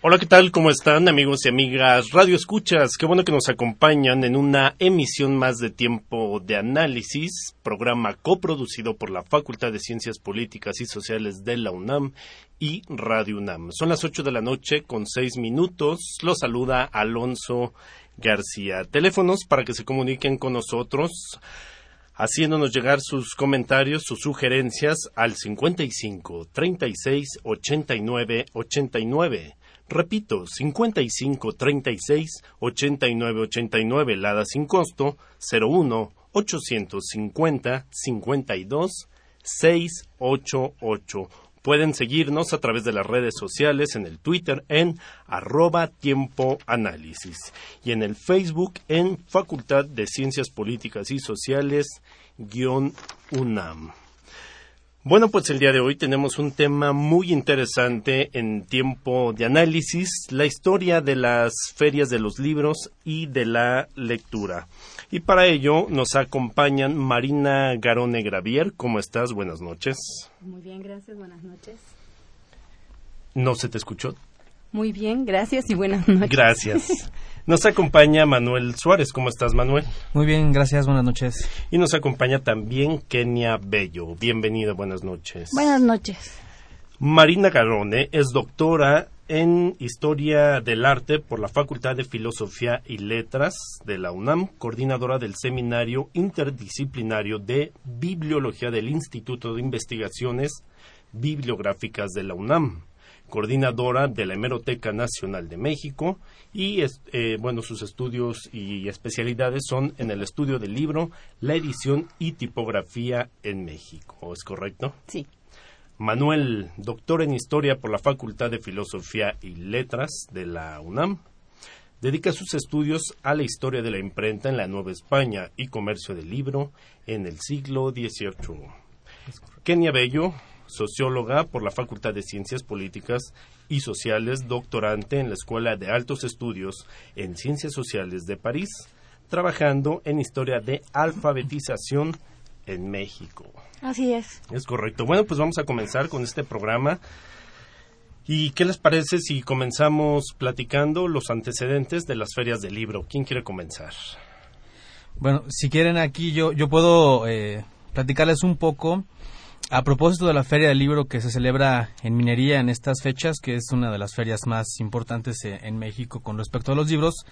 Hola, ¿qué tal? ¿Cómo están amigos y amigas Radio Escuchas? Qué bueno que nos acompañan en una emisión más de Tiempo de Análisis, programa coproducido por la Facultad de Ciencias Políticas y Sociales de la UNAM y Radio UNAM. Son las ocho de la noche con seis minutos. Los saluda Alonso García. Teléfonos para que se comuniquen con nosotros haciéndonos llegar sus comentarios, sus sugerencias al 55 36 89 89 Repito, 55 36 89 89, Lada sin costo, 01 850 52 688. Pueden seguirnos a través de las redes sociales en el Twitter en arroba tiempo y en el Facebook en Facultad de Ciencias Políticas y Sociales UNAM. Bueno, pues el día de hoy tenemos un tema muy interesante en tiempo de análisis, la historia de las ferias de los libros y de la lectura. Y para ello nos acompañan Marina Garone Gravier. ¿Cómo estás? Buenas noches. Muy bien, gracias. Buenas noches. ¿No se te escuchó? Muy bien, gracias y buenas noches. Gracias. Nos acompaña Manuel Suárez. ¿Cómo estás, Manuel? Muy bien, gracias. Buenas noches. Y nos acompaña también Kenia Bello. Bienvenida, buenas noches. Buenas noches. Marina Garone es doctora en Historia del Arte por la Facultad de Filosofía y Letras de la UNAM, coordinadora del Seminario Interdisciplinario de Bibliología del Instituto de Investigaciones Bibliográficas de la UNAM coordinadora de la Hemeroteca Nacional de México y eh, bueno sus estudios y especialidades son en el estudio del libro, la edición y tipografía en México. ¿Es correcto? Sí. Manuel, doctor en historia por la Facultad de Filosofía y Letras de la UNAM. Dedica sus estudios a la historia de la imprenta en la Nueva España y comercio del libro en el siglo XVIII. Kenia Bello, socióloga por la Facultad de Ciencias Políticas y Sociales, doctorante en la Escuela de Altos Estudios en Ciencias Sociales de París, trabajando en historia de alfabetización en México. Así es. Es correcto. Bueno, pues vamos a comenzar con este programa. ¿Y qué les parece si comenzamos platicando los antecedentes de las ferias del libro? ¿Quién quiere comenzar? Bueno, si quieren aquí yo, yo puedo eh, platicarles un poco a propósito de la Feria del Libro que se celebra en Minería en estas fechas, que es una de las ferias más importantes e, en México con respecto a los libros,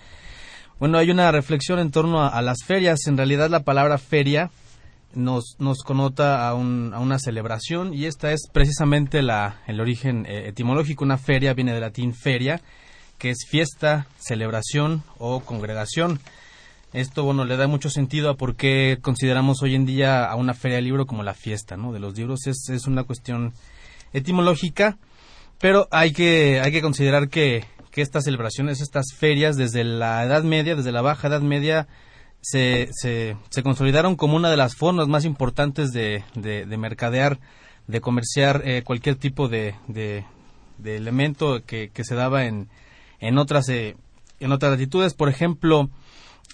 bueno, hay una reflexión en torno a, las ferias. En realidad la palabra feria nos, nos conota a, una celebración y esta es precisamente la, el origen eh, etimológico. Una feria viene del latín feria, que es fiesta, celebración o congregación. Esto, bueno, le da mucho sentido a por qué consideramos hoy en día a una feria de libro como la fiesta, ¿no? De los libros es, es una cuestión etimológica, pero hay que, hay que considerar que, que estas celebraciones, estas ferias, desde la Edad Media, desde la Baja Edad Media, se, se, consolidaron como una de las formas más importantes de, de, mercadear, de comerciar eh, cualquier tipo de, de, elemento que, que, se daba en, en, otras, eh, en otras latitudes. Por ejemplo,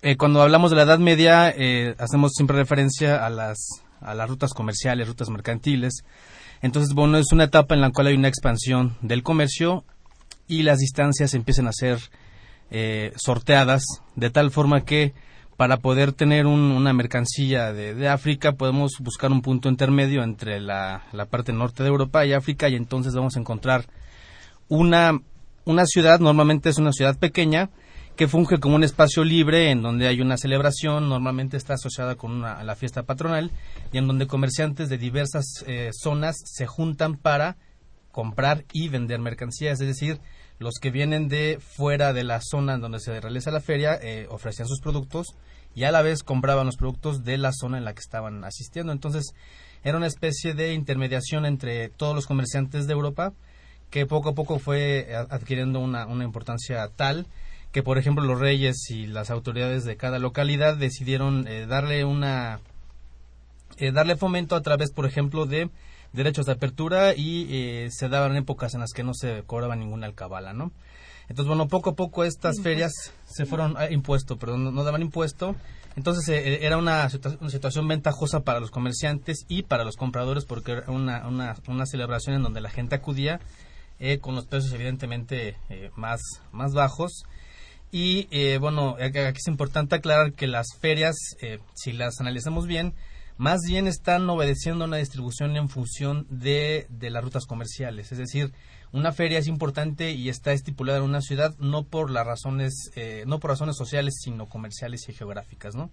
eh, cuando hablamos de la Edad Media, eh, hacemos siempre referencia a las, a las rutas comerciales, rutas mercantiles. Entonces, bueno, es una etapa en la cual hay una expansión del comercio y las distancias empiezan a ser eh, sorteadas de tal forma que para poder tener una mercancía de, de, África podemos buscar un punto intermedio entre la, la, parte norte de Europa y África y entonces vamos a encontrar una, una ciudad, normalmente es una ciudad pequeña, que funge como un espacio libre en donde hay una celebración, normalmente está asociada con una, la fiesta patronal, y en donde comerciantes de diversas eh, zonas se juntan para comprar y vender mercancías, es decir, los que vienen de fuera de la zona en donde se realiza la feria eh, ofrecían sus productos y a la vez compraban los productos de la zona en la que estaban asistiendo. Entonces, era una especie de intermediación entre todos los comerciantes de Europa que poco a poco fue adquiriendo una, una importancia tal que, por ejemplo, los reyes y las autoridades de cada localidad decidieron eh, darle una eh, darle fomento a través, por ejemplo, de derechos de apertura y eh, se daban épocas en las que no se cobraba ninguna alcabala, ¿no? Entonces, bueno, poco a poco estas ferias se fueron ah, impuesto, perdón, no, daban impuesto. Entonces era una, una, situación ventajosa para los comerciantes y para los compradores porque era una, una, una celebración en donde la gente acudía eh, con los precios evidentemente eh, más, más bajos. Y eh, bueno, aquí es importante aclarar que las ferias, si las analizamos bien, más bien están obedeciendo una distribución en función de, de, las rutas comerciales. Es decir, una feria es importante y está estipulada en una ciudad no por las razones, no por razones sociales, sino comerciales y geográficas, ¿no?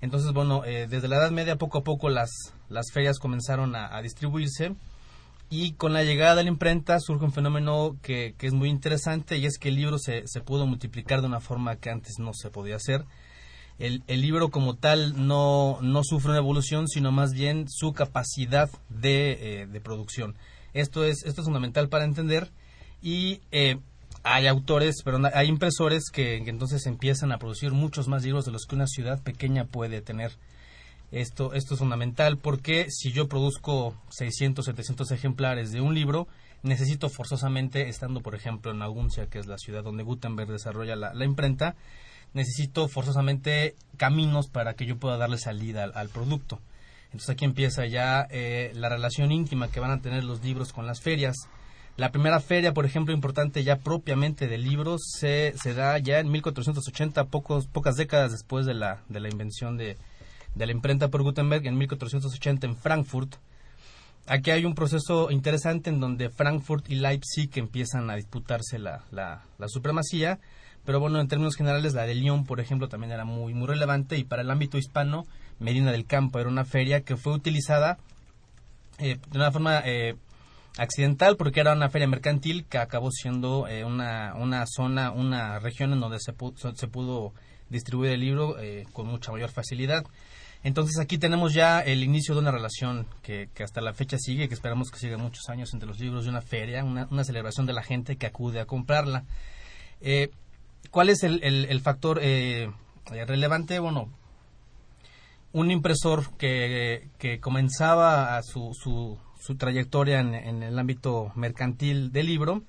Entonces, bueno, desde la Edad Media poco a poco las, las ferias comenzaron a distribuirse y con la llegada de la imprenta surge un fenómeno que, es muy interesante y es que el libro se, se, pudo multiplicar de una forma que antes no se podía hacer. El, el libro como tal no, no, sufre una evolución, sino más bien su capacidad de, eh, producción. Esto es, esto es fundamental para entender y eh, hay autores, pero hay impresores que, que entonces empiezan a producir muchos más libros de los que una ciudad pequeña puede tener. Esto, esto es fundamental porque si yo produzco 600, 700 ejemplares de un libro, necesito forzosamente, estando por ejemplo en Aguncia, que es la ciudad donde Gutenberg desarrolla la, imprenta, necesito forzosamente caminos para que yo pueda darle salida al, producto. Entonces aquí empieza ya eh, la relación íntima que van a tener los libros con las ferias. La primera feria, por ejemplo, importante ya propiamente de libros, se, se da ya en 1480, pocos, pocas décadas después de la, de la invención de, de la imprenta por Gutenberg en 1480 en Frankfurt. Aquí hay un proceso interesante en donde Frankfurt y Leipzig empiezan a disputarse la, la, supremacía, pero bueno, en términos generales la de Lyon, por ejemplo, también era muy, muy relevante y para el ámbito hispano, Medina del Campo era una feria que fue utilizada eh, de una forma eh, accidental porque era una feria mercantil que acabó siendo eh, una, una zona, una región en donde se, se pudo distribuir el libro con mucha mayor facilidad. Entonces aquí tenemos ya el inicio de una relación que, hasta la fecha sigue, que esperamos que siga muchos años entre los libros de una feria, una, celebración de la gente que acude a comprarla. Eh, ¿Cuál es el, factor eh, relevante? Bueno, un impresor que, comenzaba su, su, trayectoria en, el ámbito mercantil del libro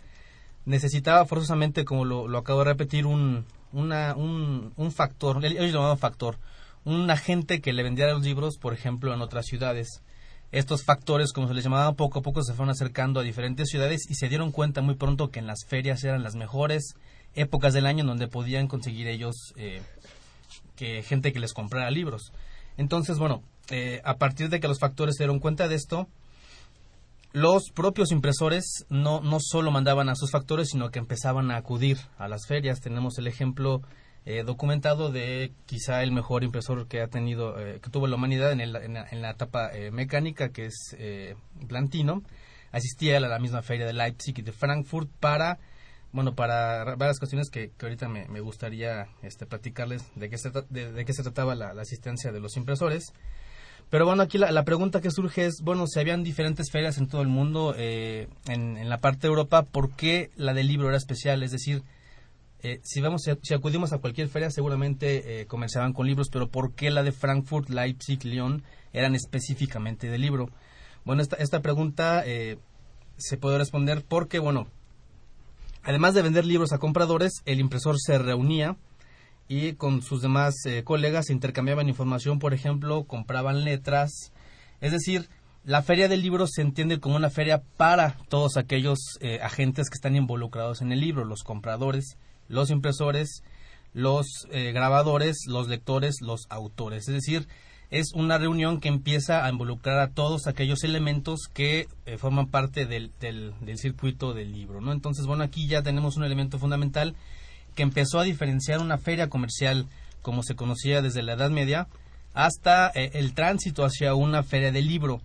necesitaba forzosamente, como lo, acabo de repetir, un, un, un factor, ellos llamaban factor, un agente que le vendiera los libros, por ejemplo, en otras ciudades. Estos factores, como se les llamaba, poco a poco se fueron acercando a diferentes ciudades y se dieron cuenta muy pronto que en las ferias eran las mejores épocas del año en donde podían conseguir ellos eh, que gente que les comprara libros. Entonces, bueno, eh, a partir de que los factores se dieron cuenta de esto, los propios impresores no, no solo mandaban a sus factores, sino que empezaban a acudir a las ferias. Tenemos el ejemplo eh, documentado de quizá el mejor impresor que ha tenido, eh, que tuvo la humanidad en, en, la, etapa eh, mecánica, que es Plantino. Asistía a la, misma feria de Leipzig y de Frankfurt para, bueno, para varias cuestiones que, ahorita me, gustaría este, platicarles de qué se, de, qué se trataba la, asistencia de los impresores. Pero bueno, aquí la, pregunta que surge es, bueno, si habían diferentes ferias en todo el mundo, en, en la parte de Europa, ¿por qué la del libro era especial? Es decir, eh, si vamos si acudimos a cualquier feria seguramente eh, comenzaban con libros pero por qué la de Frankfurt Leipzig Lyon eran específicamente de libro bueno esta esta pregunta eh, se puede responder porque bueno además de vender libros a compradores el impresor se reunía y con sus demás colegas intercambiaban información por ejemplo compraban letras. Es decir la feria del libro se entiende como una feria para todos aquellos agentes que están involucrados en el libro, los compradores, los impresores, los eh, grabadores, los lectores, los autores. Es decir, es una reunión que empieza a involucrar a todos aquellos elementos que eh, forman parte del, del, circuito del libro. ¿no? Entonces, bueno, aquí ya tenemos un elemento fundamental que empezó a diferenciar una feria comercial como se conocía desde la Edad Media hasta eh, el tránsito hacia una feria del libro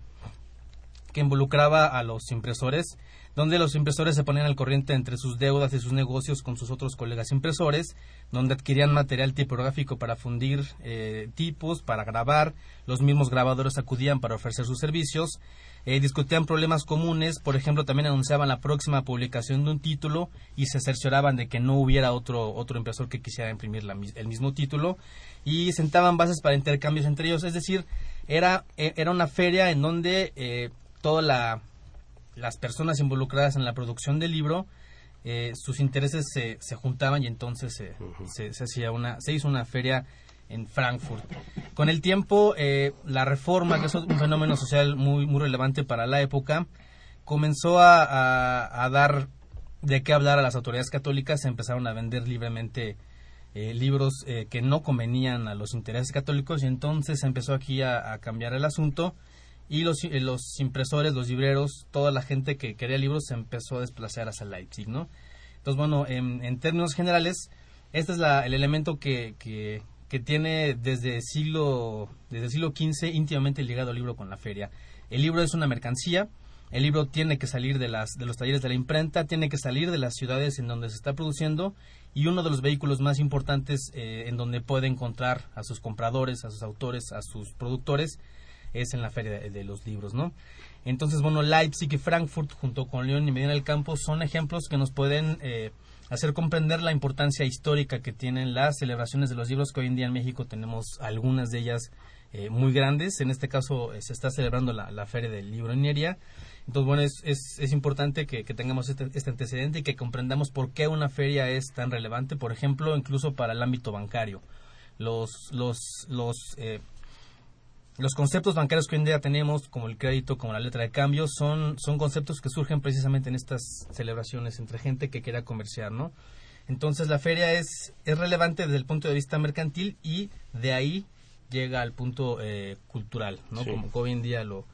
que involucraba a los impresores donde los impresores se ponían al corriente entre sus deudas y sus negocios con sus otros colegas impresores, donde adquirían material tipográfico para fundir eh, tipos, para grabar, los mismos grabadores acudían para ofrecer sus servicios, eh, discutían problemas comunes, por ejemplo, también anunciaban la próxima publicación de un título y se cercioraban de que no hubiera otro, otro impresor que quisiera imprimir el mismo título y sentaban bases para intercambios entre ellos, es decir, era, e, era una feria en donde eh, toda la las personas involucradas en la producción del libro eh, sus intereses se, se, juntaban y entonces se, se, hacía una se hizo una feria en Frankfurt. Con el tiempo eh, la reforma que es un fenómeno social muy muy relevante para la época comenzó a, a, dar de qué hablar a las autoridades católicas se empezaron a vender libremente eh, libros que no convenían a los intereses católicos y entonces se empezó aquí a, a cambiar el asunto y los, los impresores, los libreros, toda la gente que quería libros se empezó a desplazar hacia Leipzig, ¿no? Entonces, bueno, en, términos generales, este es la, el elemento que, que, tiene desde siglo, desde el siglo XV íntimamente ligado al libro con la feria. El libro es una mercancía, el libro tiene que salir de, las, de los talleres de la imprenta, tiene que salir de las ciudades en donde se está produciendo y uno de los vehículos más importantes eh, en donde puede encontrar a sus compradores, a sus autores, a sus productores, es en la Feria de, los Libros, ¿no? Entonces, bueno, Leipzig y Frankfurt, junto con León y Medina del Campo, son ejemplos que nos pueden eh, hacer comprender la importancia histórica que tienen las celebraciones de los libros, que hoy en día en México tenemos algunas de ellas eh, muy grandes. En este caso, eh, se está celebrando la, Feria del Libro en Nieria. Entonces, bueno, es, es, importante que, tengamos este, este, antecedente y que comprendamos por qué una feria es tan relevante, por ejemplo, incluso para el ámbito bancario. Los, los, los los conceptos bancarios que hoy en día tenemos, como el crédito, como la letra de cambio, son, son conceptos que surgen precisamente en estas celebraciones entre gente que quiera comerciar, ¿no? Entonces la feria es, es relevante desde el punto de vista mercantil y de ahí llega al punto eh, cultural, ¿no? Como hoy en día lo,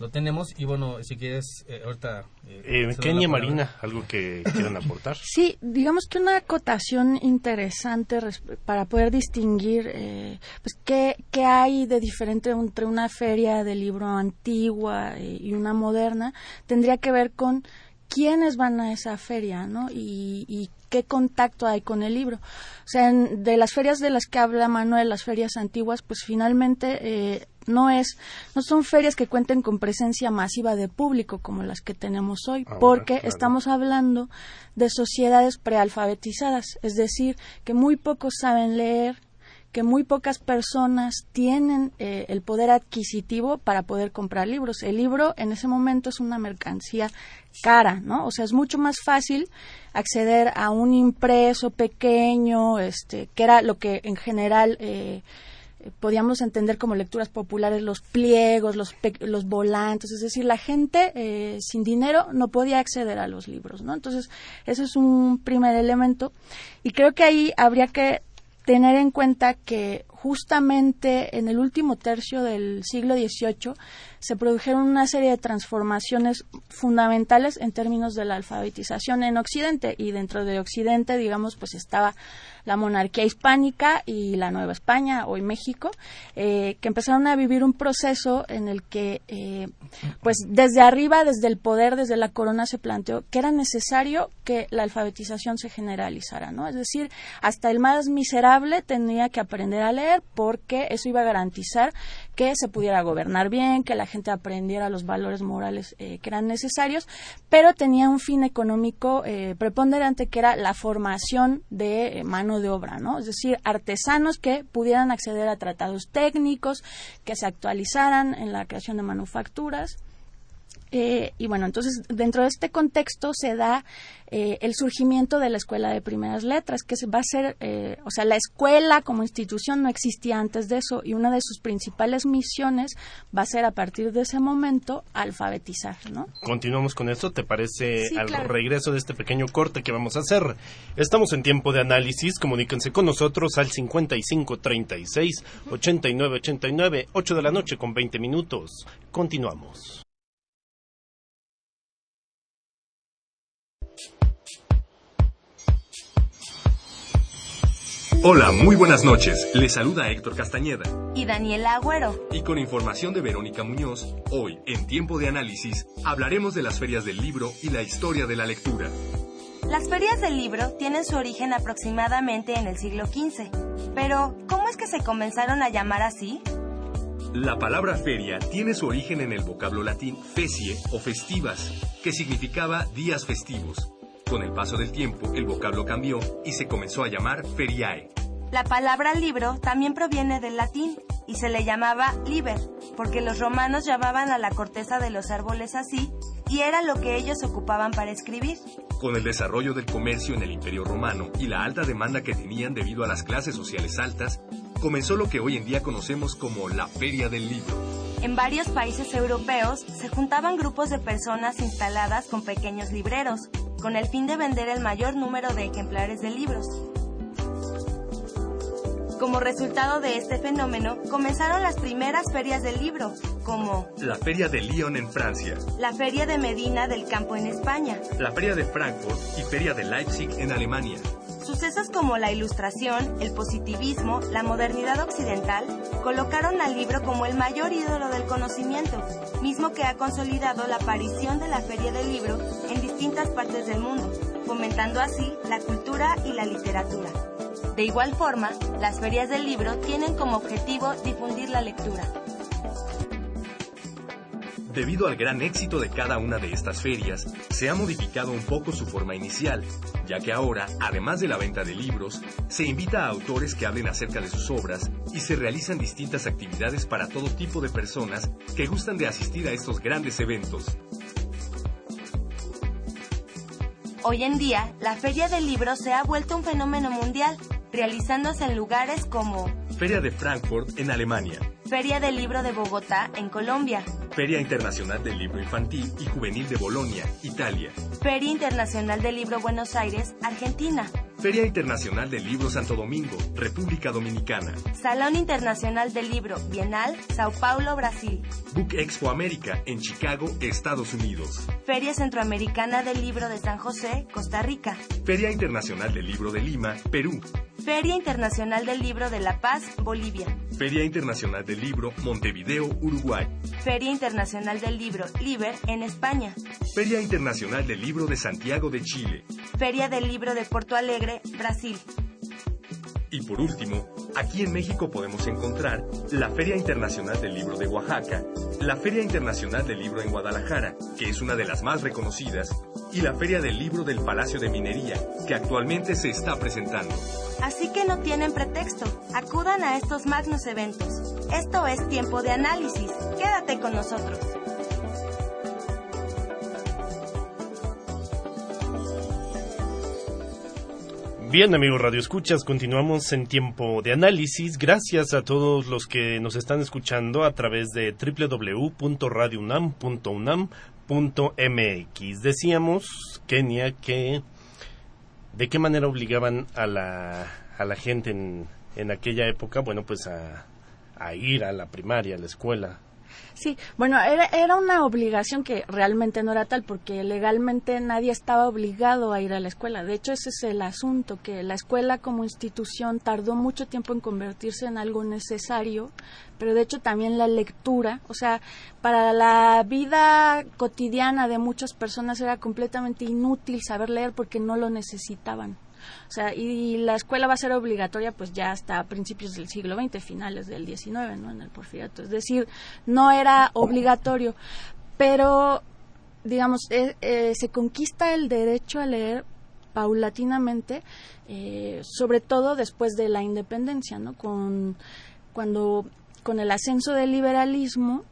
lo tenemos y bueno, si quieres, eh, ahorita... Eh, eh Kenia Marina, ¿algo que quieran aportar? Sí, digamos que una acotación interesante para poder distinguir eh, pues qué, qué, hay de diferente entre una feria de libro antigua y una moderna, tendría que ver con quiénes van a esa feria, ¿no? Y, y qué contacto hay con el libro. O sea, de las ferias de las que habla Manuel, las ferias antiguas, pues finalmente eh, no es no son ferias que cuenten con presencia masiva de público como las que tenemos hoy porque estamos hablando de sociedades prealfabetizadas es decir que muy pocos saben leer que muy pocas personas tienen eh, el poder adquisitivo para poder comprar libros. El libro en ese momento es una mercancía cara, ¿no? O sea, es mucho más fácil acceder a un impreso pequeño, este, que era lo que en general eh, podíamos entender como lecturas populares los pliegos, los, los volantes, es decir, la gente eh, sin dinero no podía acceder a los libros, ¿no? Entonces, eso es un primer elemento y creo que ahí habría que tener en cuenta que justamente en el último tercio del siglo XVIII se produjeron una serie de transformaciones fundamentales en términos de la alfabetización en Occidente y dentro de Occidente, digamos, pues estaba la monarquía hispánica y la Nueva España, hoy México, eh, que empezaron a vivir un proceso en el que, eh, pues desde arriba, desde el poder, desde la corona, se planteó que era necesario que la alfabetización se generalizara, ¿no? Es decir, hasta el más miserable tenía que aprender a leer porque eso iba a garantizar que se pudiera gobernar bien, que la gente aprendiera los valores morales eh, que eran necesarios, pero tenía un fin económico preponderante que era la formación de mano de obra, ¿no? Es decir, artesanos que pudieran acceder a tratados técnicos, que se actualizaran en la creación de manufacturas. Eh, y bueno, entonces dentro de este contexto se da eh, el surgimiento de la Escuela de Primeras Letras, que va a ser, eh, o sea, la escuela como institución no existía antes de eso y una de sus principales misiones va a ser a partir de ese momento alfabetizar, ¿no? Continuamos con esto, ¿te parece al regreso de este pequeño corte que vamos a hacer? Estamos en tiempo de análisis, comuníquense con nosotros al 5536 8989, 8 de la noche con 20 minutos. Continuamos. Hola, muy buenas noches. Les saluda Héctor Castañeda. Y Daniela Agüero. Y con información de Verónica Muñoz, hoy, en Tiempo de Análisis, hablaremos de las ferias del libro y la historia de la lectura. Las ferias del libro tienen su origen aproximadamente en el siglo XV. Pero, ¿cómo es que se comenzaron a llamar así? La palabra feria tiene su origen en el vocablo latín fecie o festivas, que significaba días festivos. Con el paso del tiempo, el vocablo cambió y se comenzó a llamar feriae. La palabra libro también proviene del latín y se le llamaba liber, porque los romanos llamaban a la corteza de los árboles así y era lo que ellos ocupaban para escribir. Con el desarrollo del comercio en el Imperio Romano y la alta demanda que tenían debido a las clases sociales altas, comenzó lo que hoy en día conocemos como la Feria del Libro. En varios países europeos se juntaban grupos de personas instaladas con pequeños libreros, con el fin de vender el mayor número de ejemplares de libros. Como resultado de este fenómeno, comenzaron las primeras ferias del libro, como la Feria de Lyon en Francia, la Feria de Medina del Campo en España, la Feria de Frankfurt y Feria de Leipzig en Alemania. Sucesos como la ilustración, el positivismo, la modernidad occidental, colocaron al libro como el mayor ídolo del conocimiento, mismo que ha consolidado la aparición de la Feria del Libro en distintas partes del mundo, fomentando así la cultura y la literatura. De igual forma, las ferias del libro tienen como objetivo difundir la lectura. Debido al gran éxito de cada una de estas ferias, se ha modificado un poco su forma inicial, ya que ahora, además de la venta de libros, se invita a autores que hablen acerca de sus obras y se realizan distintas actividades para todo tipo de personas que gustan de asistir a estos grandes eventos. Hoy en día, la Feria del Libro se ha vuelto un fenómeno mundial, realizándose en lugares como Feria de Frankfurt en Alemania, Feria del Libro de Bogotá en Colombia, Feria Internacional del Libro Infantil y Juvenil de Bolonia, Italia, Feria Internacional del Libro Buenos Aires, Argentina, Feria Internacional del Libro Santo Domingo, República Dominicana, Salón Internacional del Libro Bienal, Sao Paulo, Brasil, Book Expo América en Chicago, Estados Unidos, Feria Centroamericana del Libro de San José, Costa Rica, Feria Internacional del Libro de Lima, Perú, Feria Internacional del Libro de La Paz, Bolivia. Feria Internacional del Libro, Montevideo, Uruguay. Feria Internacional del Libro, Liber, en España. Feria Internacional del Libro de Santiago de Chile. Feria del Libro de Porto Alegre, Brasil. Y por último, aquí en México podemos encontrar la Feria Internacional del Libro de Oaxaca, la Feria Internacional del Libro en Guadalajara, que es una de las más reconocidas, y la Feria del Libro del Palacio de Minería, que actualmente se está presentando. Así que no tienen pretexto, acudan a estos magnos eventos. Esto es tiempo de análisis, quédate con nosotros. Bien, amigos Radio Escuchas, continuamos en tiempo de análisis. Gracias a todos los que nos están escuchando a través de www.radiounam.unam.mx. Decíamos, Kenia, que de qué manera obligaban a la, a la gente en, en aquella época, bueno, pues a, a ir a la primaria, a la escuela, Sí, bueno, era, era una obligación que realmente no era tal porque legalmente nadie estaba obligado a ir a la escuela. De hecho, ese es el asunto, que la escuela como institución tardó mucho tiempo en convertirse en algo necesario, pero de hecho también la lectura, o sea, para la vida cotidiana de muchas personas era completamente inútil saber leer porque no lo necesitaban. O sea, y la escuela va a ser obligatoria pues ya hasta principios del siglo XX, finales del XIX, ¿no? En el porfiriato. Es decir, no era obligatorio, pero digamos, eh, eh, se conquista el derecho a leer paulatinamente, eh, sobre todo después de la independencia, ¿no? Con, cuando con el ascenso del liberalismo,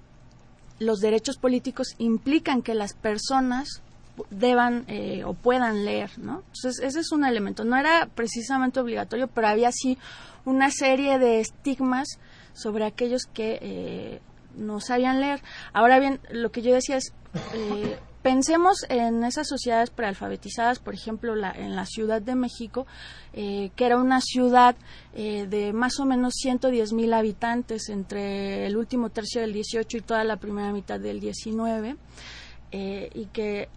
los derechos políticos implican que las personas deban eh, o puedan leer, ¿no? Entonces, ese es un elemento. No era precisamente obligatorio, pero había sí una serie de estigmas sobre aquellos que eh, no sabían leer. Ahora bien, lo que yo decía es, eh, pensemos en esas sociedades prealfabetizadas, por ejemplo, la, en la Ciudad de México, que era una ciudad de más o menos 110 mil habitantes entre el último tercio del 18 y toda la primera mitad del 19. y que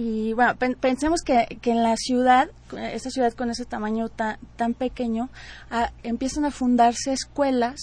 Y bueno, pensemos que, que, en la ciudad, esa ciudad con ese tamaño tan, tan pequeño, ah, empiezan a fundarse escuelas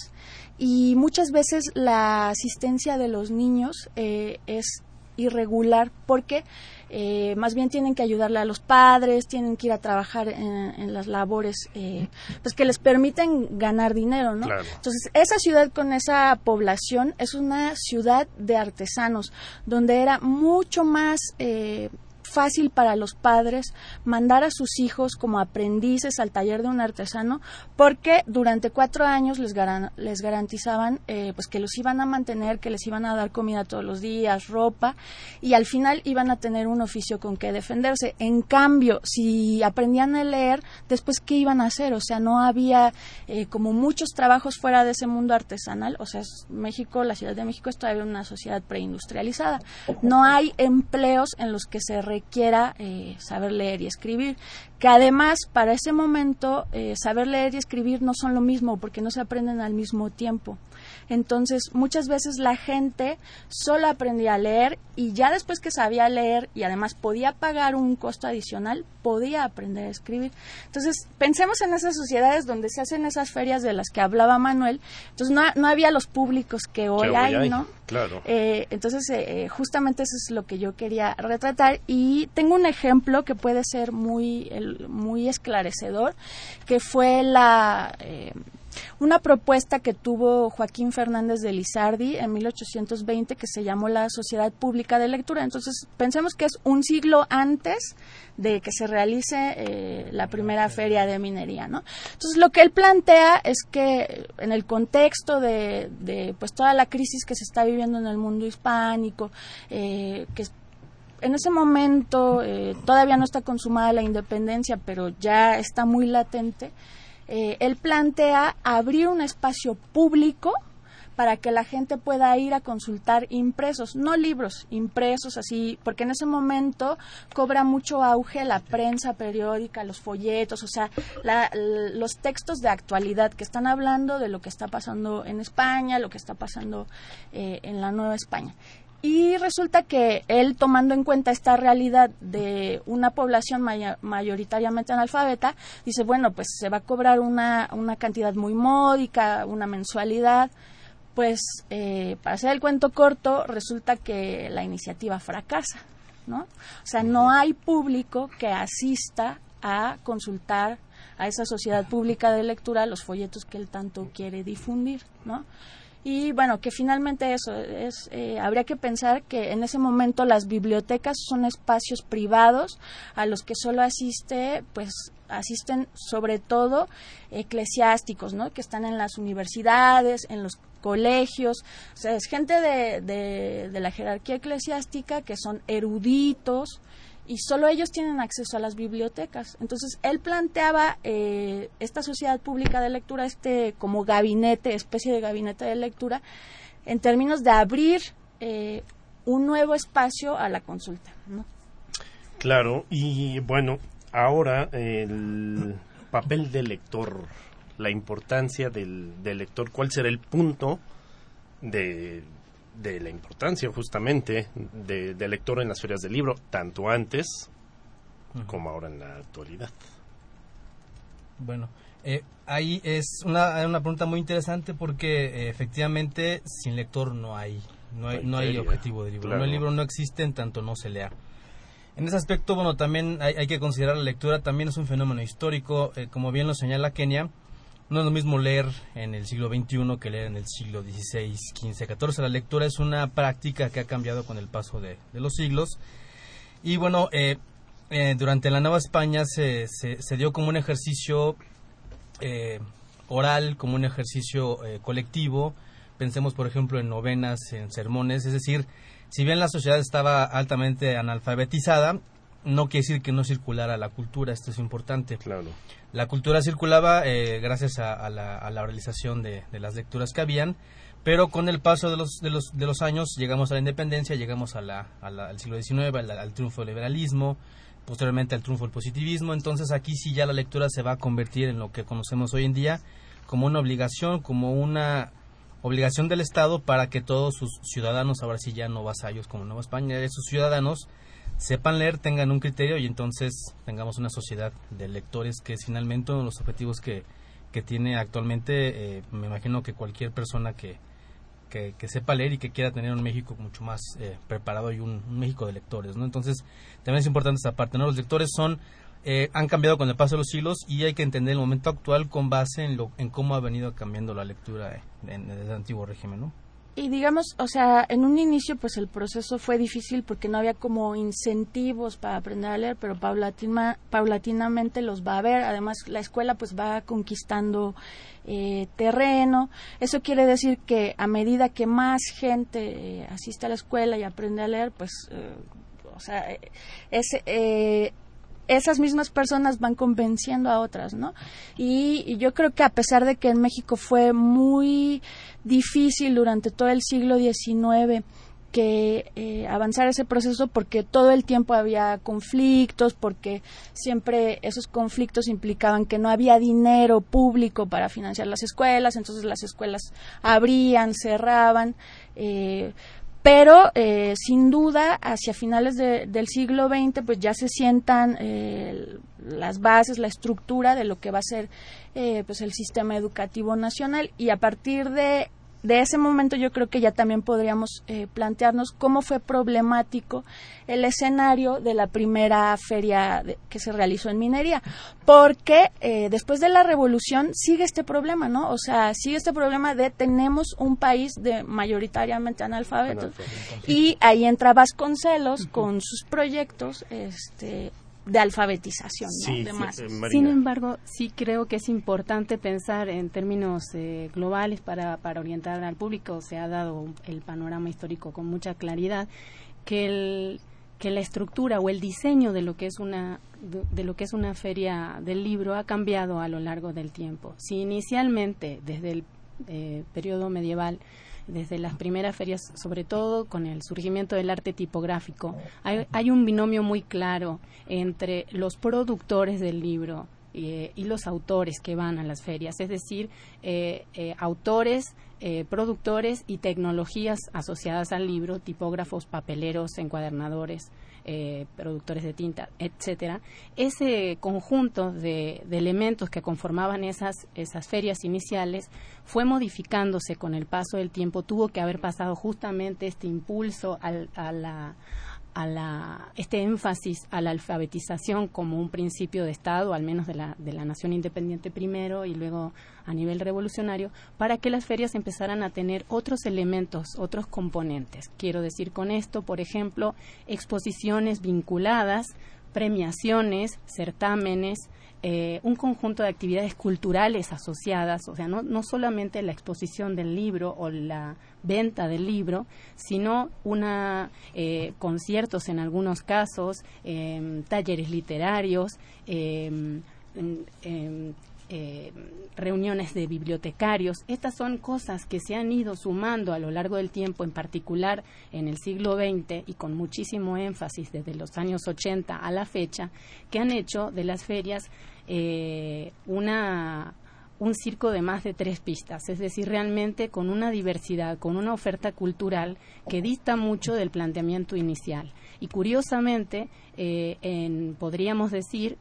y muchas veces la asistencia de los niños eh, es irregular porque eh, más bien tienen que ayudarle a los padres, tienen que ir a trabajar en, las labores eh, pues que les permiten ganar dinero, ¿no? Entonces, esa ciudad con esa población es una ciudad de artesanos, donde era mucho más eh, fácil para los padres mandar a sus hijos como aprendices al taller de un artesano porque durante cuatro años les, les garantizaban eh, pues que los iban a mantener, que les iban a dar comida todos los días, ropa y al final iban a tener un oficio con que defenderse. En cambio, si aprendían a leer, después qué iban a hacer, o sea, no había eh, como muchos trabajos fuera de ese mundo artesanal, o sea, México, la Ciudad de México es todavía una sociedad preindustrializada. No hay empleos en los que se requiere quiera eh, saber leer y escribir. Que además, para ese momento, eh, saber leer y escribir no son lo mismo porque no se aprenden al mismo tiempo. Entonces, muchas veces la gente solo aprendía a leer y ya después que sabía leer y además podía pagar un costo adicional, podía aprender a escribir. Entonces, pensemos en esas sociedades donde se hacen esas ferias de las que hablaba Manuel. Entonces, no, había los públicos que hoy, hay, ¿no? Claro. Eh, entonces, eh, eh, justamente eso es lo que yo quería retratar y tengo un ejemplo que puede ser muy, muy esclarecedor, que fue la una propuesta que tuvo Joaquín Fernández de Lizardi en 1820 que se llamó la Sociedad Pública de Lectura. Entonces, pensemos que es un siglo antes de que se realice eh, la primera feria de minería, ¿no? Entonces, lo que él plantea es que en el contexto de, pues toda la crisis que se está viviendo en el mundo hispánico, eh, que en ese momento eh, todavía no está consumada la independencia, pero ya está muy latente. Eh, él plantea abrir un espacio público para que la gente pueda ir a consultar impresos, no libros, impresos así, porque en ese momento cobra mucho auge la prensa periódica, los folletos, o sea, los textos de actualidad que están hablando de lo que está pasando en España, lo que está pasando eh, en la Nueva España. Y resulta que él, tomando en cuenta esta realidad de una población mayoritariamente analfabeta, dice, bueno, pues se va a cobrar una, una cantidad muy módica, una mensualidad. Pues, eh, para hacer el cuento corto, resulta que la iniciativa fracasa, ¿no? O sea, no hay público que asista a consultar a esa sociedad pública de lectura los folletos que él tanto quiere difundir, ¿no? Y bueno que finalmente eso es eh, habría que pensar que en ese momento las bibliotecas son espacios privados a los que solo asiste pues asisten sobre todo eclesiásticos no que están en las universidades en los colegios. O sea es gente de, de, de la jerarquía eclesiástica que son eruditos y solo ellos tienen acceso a las bibliotecas. Entonces, él planteaba eh, esta sociedad pública de lectura, este como gabinete, especie de gabinete de lectura, en términos de abrir eh, un nuevo espacio a la consulta. Claro, y bueno, ahora el papel del lector, la importancia del, del lector, ¿cuál será el punto de de la importancia justamente de, lector en las ferias del libro, tanto antes como ahora en la actualidad. Bueno, eh, ahí es una, una pregunta muy interesante porque eh, efectivamente sin lector no hay no hay, no hay objetivo de libro. No, el libro no existe en tanto no se lea. En ese aspecto, bueno, también hay, que considerar la lectura, también es un fenómeno histórico, eh, como bien lo señala Kenia, no es lo mismo leer en el siglo XXI que leer en el siglo XVI, XV, XIV. La lectura es una práctica que ha cambiado con el paso de, los siglos. Y bueno, eh, eh, durante la Nueva España se, se, dio como un ejercicio eh, oral, como un ejercicio colectivo. Pensemos, por ejemplo, en novenas, en sermones. Es decir, si bien la sociedad estaba altamente analfabetizada, no quiere decir que no circulara la cultura, esto es importante. Claro. La cultura circulaba eh, gracias a, la, a, realización de, las lecturas que habían, pero con el paso de los, de los, de los años llegamos a la independencia, llegamos la, al siglo XIX, al, triunfo del liberalismo, posteriormente al triunfo del positivismo, entonces aquí sí ya la lectura se va a convertir en lo que conocemos hoy en día como una obligación, como una obligación del Estado para que todos sus ciudadanos, ahora sí ya no vasallos como Nueva España, esos ciudadanos sepan leer, tengan un criterio y entonces tengamos una sociedad de lectores que es finalmente uno de los objetivos que, que tiene actualmente, eh, me imagino que cualquier persona que, que, sepa leer y que quiera tener un México mucho más eh, preparado y un, México de lectores, ¿no? Entonces, también es importante esta parte, ¿no? Los lectores son, eh, han cambiado con el paso de los siglos y hay que entender el momento actual con base en, lo, en cómo ha venido cambiando la lectura en, en el antiguo régimen, ¿no? Y digamos, o sea, en un inicio pues el proceso fue difícil porque no había como incentivos para aprender a leer, pero paulatinamente los va a haber. Además, la escuela pues va conquistando eh, terreno. Eso quiere decir que a medida que más gente eh, asiste a la escuela y aprende a leer, pues, eh, o sea, es, esas mismas personas van convenciendo a otras, ¿no? Y, yo creo que a pesar de que en México fue muy difícil durante todo el siglo XIX que eh, avanzar ese proceso porque todo el tiempo había conflictos, porque siempre esos conflictos implicaban que no había dinero público para financiar las escuelas, entonces las escuelas abrían, cerraban, eh, pero eh, sin duda hacia finales del siglo XX pues ya se sientan eh, las bases, la estructura de lo que va a ser eh, pues el sistema educativo nacional. Y a partir de de ese momento yo creo que ya también podríamos eh, plantearnos cómo fue problemático el escenario de la primera feria que se realizó en minería, porque eh, después de la revolución sigue este problema, ¿no? O sea, sigue este problema de tenemos un país de mayoritariamente analfabetos y ahí entra Vasconcelos con sus proyectos, este de alfabetización. ¿no? Sin embargo, sí creo que es importante pensar en términos eh, globales para, para orientar al público. Se ha dado el panorama histórico con mucha claridad que el que la estructura o el diseño de lo que es una de, lo que es una feria del libro ha cambiado a lo largo del tiempo. Si inicialmente desde el eh, periodo medieval desde las primeras ferias, sobre todo con el surgimiento del arte tipográfico, hay, un binomio muy claro entre los productores del libro eh, y los autores que van a las ferias, es decir, eh, eh, autores, productores y tecnologías asociadas al libro, tipógrafos, papeleros, encuadernadores, eh, productores de tinta, etcétera, ese conjunto de, elementos que conformaban esas, esas ferias iniciales fue modificándose con el paso del tiempo, tuvo que haber pasado justamente este impulso al, a la a la, este énfasis a la alfabetización como un principio de Estado, al menos de la, de la nación independiente primero y luego a nivel revolucionario, para que las ferias empezaran a tener otros elementos, otros componentes. Quiero decir con esto, por ejemplo, exposiciones vinculadas, premiaciones, certámenes, eh, un conjunto de actividades culturales asociadas, o sea, no, no solamente la exposición del libro o la venta del libro, sino una eh, conciertos en algunos casos, em, talleres literarios, em, em, eh, reuniones de bibliotecarios. Estas son cosas que se han ido sumando a lo largo del tiempo, en particular en el siglo XX y con muchísimo énfasis desde los años 80 a la fecha, que han hecho de las ferias eh, una un circo de más de tres pistas, es decir, realmente con una diversidad, con una oferta cultural que dista mucho del planteamiento inicial. Y curiosamente, eh, en, podríamos decir,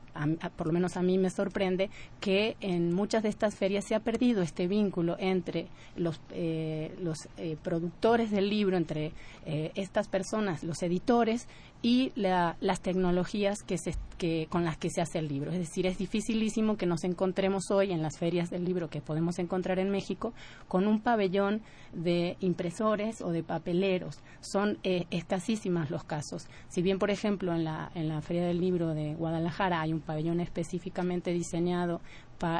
por lo menos a mí me sorprende, que en muchas de estas ferias se ha perdido este vínculo entre los, eh, eh, productores del libro, entre estas personas, los editores, y las tecnologías que se, que, con las que se hace el libro. Es decir, es dificilísimo que nos encontremos hoy en las ferias del libro que podemos encontrar en México con un pabellón de impresores o de papeleros. Son escasísimas los casos. Si bien, por ejemplo, en la en la Feria del Libro de Guadalajara hay un pabellón específicamente diseñado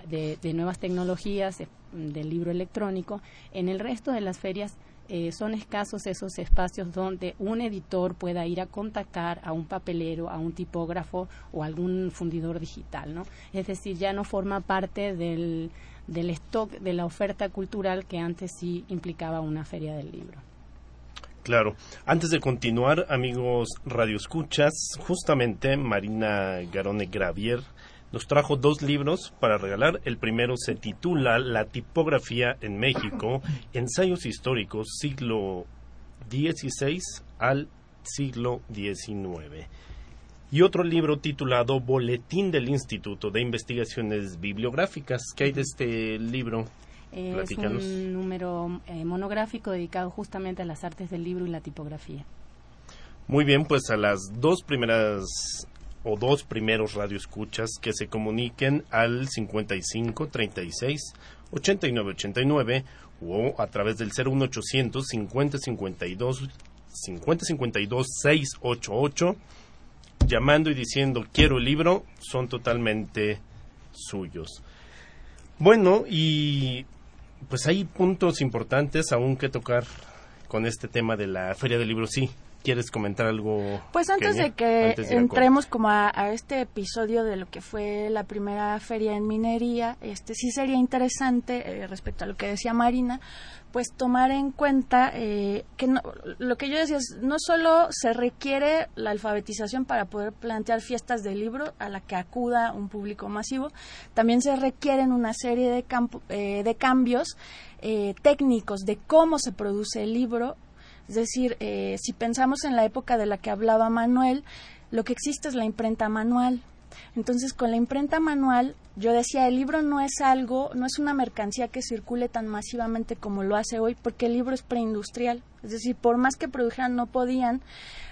de, nuevas tecnologías eh, del libro electrónico. En el resto de las ferias eh, son escasos esos espacios donde un editor pueda ir a contactar a un papelero, a un tipógrafo o algún fundidor digital, ¿no? Es decir, ya no forma parte del, del stock de la oferta cultural que antes sí implicaba una feria del libro. Claro. Antes de continuar, amigos radioescuchas, justamente Marina Garone Gravier nos trajo dos libros para regalar. El primero se titula La tipografía en México, ensayos históricos siglo XVI al siglo XIX. Y otro libro titulado Boletín del Instituto de Investigaciones Bibliográficas. ¿Qué hay de este libro? Es un número eh, monográfico dedicado justamente a las artes del libro y la tipografía. Muy bien, pues a las dos primeras o dos primeros radioescuchas que se comuniquen al 55 36 89 89 o a través del 01800 50 52 50 52 688 llamando y diciendo quiero el libro son totalmente suyos. Bueno, y pues hay puntos importantes aún que tocar con este tema de la Feria del Libro. Sí, ¿Quieres comentar algo? Pues antes de que entremos como a, este episodio de lo que fue la primera feria en minería, este sí sería interesante eh, respecto a lo que decía Marina, pues tomar en cuenta eh, que lo que yo decía es no solo se requiere la alfabetización para poder plantear fiestas de libro a la que acuda un público masivo, también se requieren una serie de, eh, de cambios técnicos de cómo se produce el libro es decir, eh, si pensamos en la época de la que hablaba Manuel, lo que existe es la imprenta manual. Entonces, con la imprenta manual, yo decía, el libro no es algo, no es una mercancía que circule tan masivamente como lo hace hoy, porque el libro es preindustrial. Es decir, por más que produjeran, no podían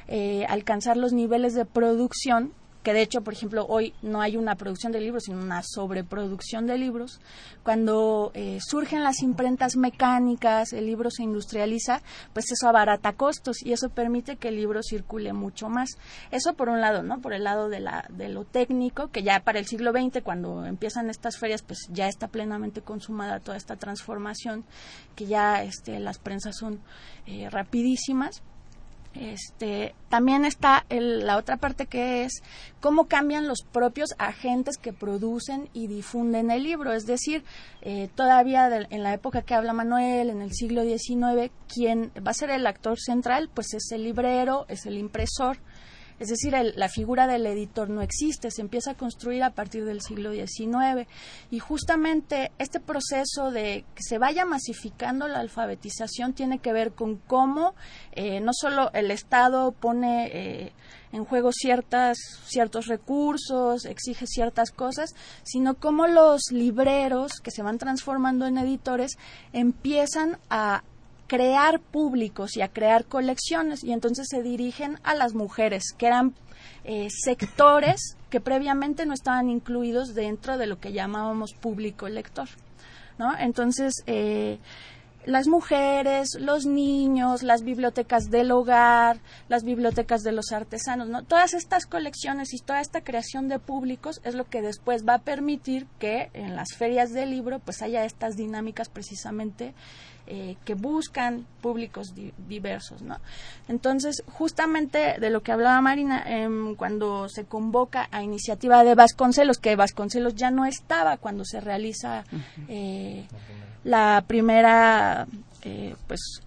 eh, alcanzar los niveles de producción que de hecho, por ejemplo, hoy no hay una producción de libros, sino una sobreproducción de libros. Cuando eh, surgen las imprentas mecánicas, el libro se industrializa, pues eso abarata costos y eso permite que el libro circule mucho más. Eso por un lado, ¿no? Por el lado de, la, de lo técnico, que ya para el siglo XX, cuando empiezan estas ferias, pues ya está plenamente consumada toda esta transformación, que ya este, las prensas son eh, rapidísimas este, también está la otra parte que es cómo cambian los propios agentes que producen y difunden el libro. Es decir, eh, todavía en la época que habla Manuel, en el siglo XIX, quien va a ser el actor central, pues es el librero, es el impresor. Es decir, la figura del editor no existe, se empieza a construir a partir del siglo XIX. Y justamente este proceso de que se vaya masificando la alfabetización tiene que ver con cómo eh, no solo el Estado pone eh, en juego ciertas, ciertos recursos, exige ciertas cosas, sino cómo los libreros que se van transformando en editores empiezan a crear públicos y a crear colecciones y entonces se dirigen a las mujeres, que eran eh, sectores que previamente no estaban incluidos dentro de lo que llamábamos público lector. ¿no? Entonces, eh, las mujeres, los niños, las bibliotecas del hogar, las bibliotecas de los artesanos, ¿no? Todas estas colecciones y toda esta creación de públicos es lo que después va a permitir que en las ferias del libro pues haya estas dinámicas precisamente eh, que buscan públicos diversos, ¿no? Entonces, justamente de lo que hablaba Marina, em, cuando se convoca a iniciativa de Vasconcelos, que Vasconcelos ya no estaba cuando se realiza eh, la primera, eh, pues,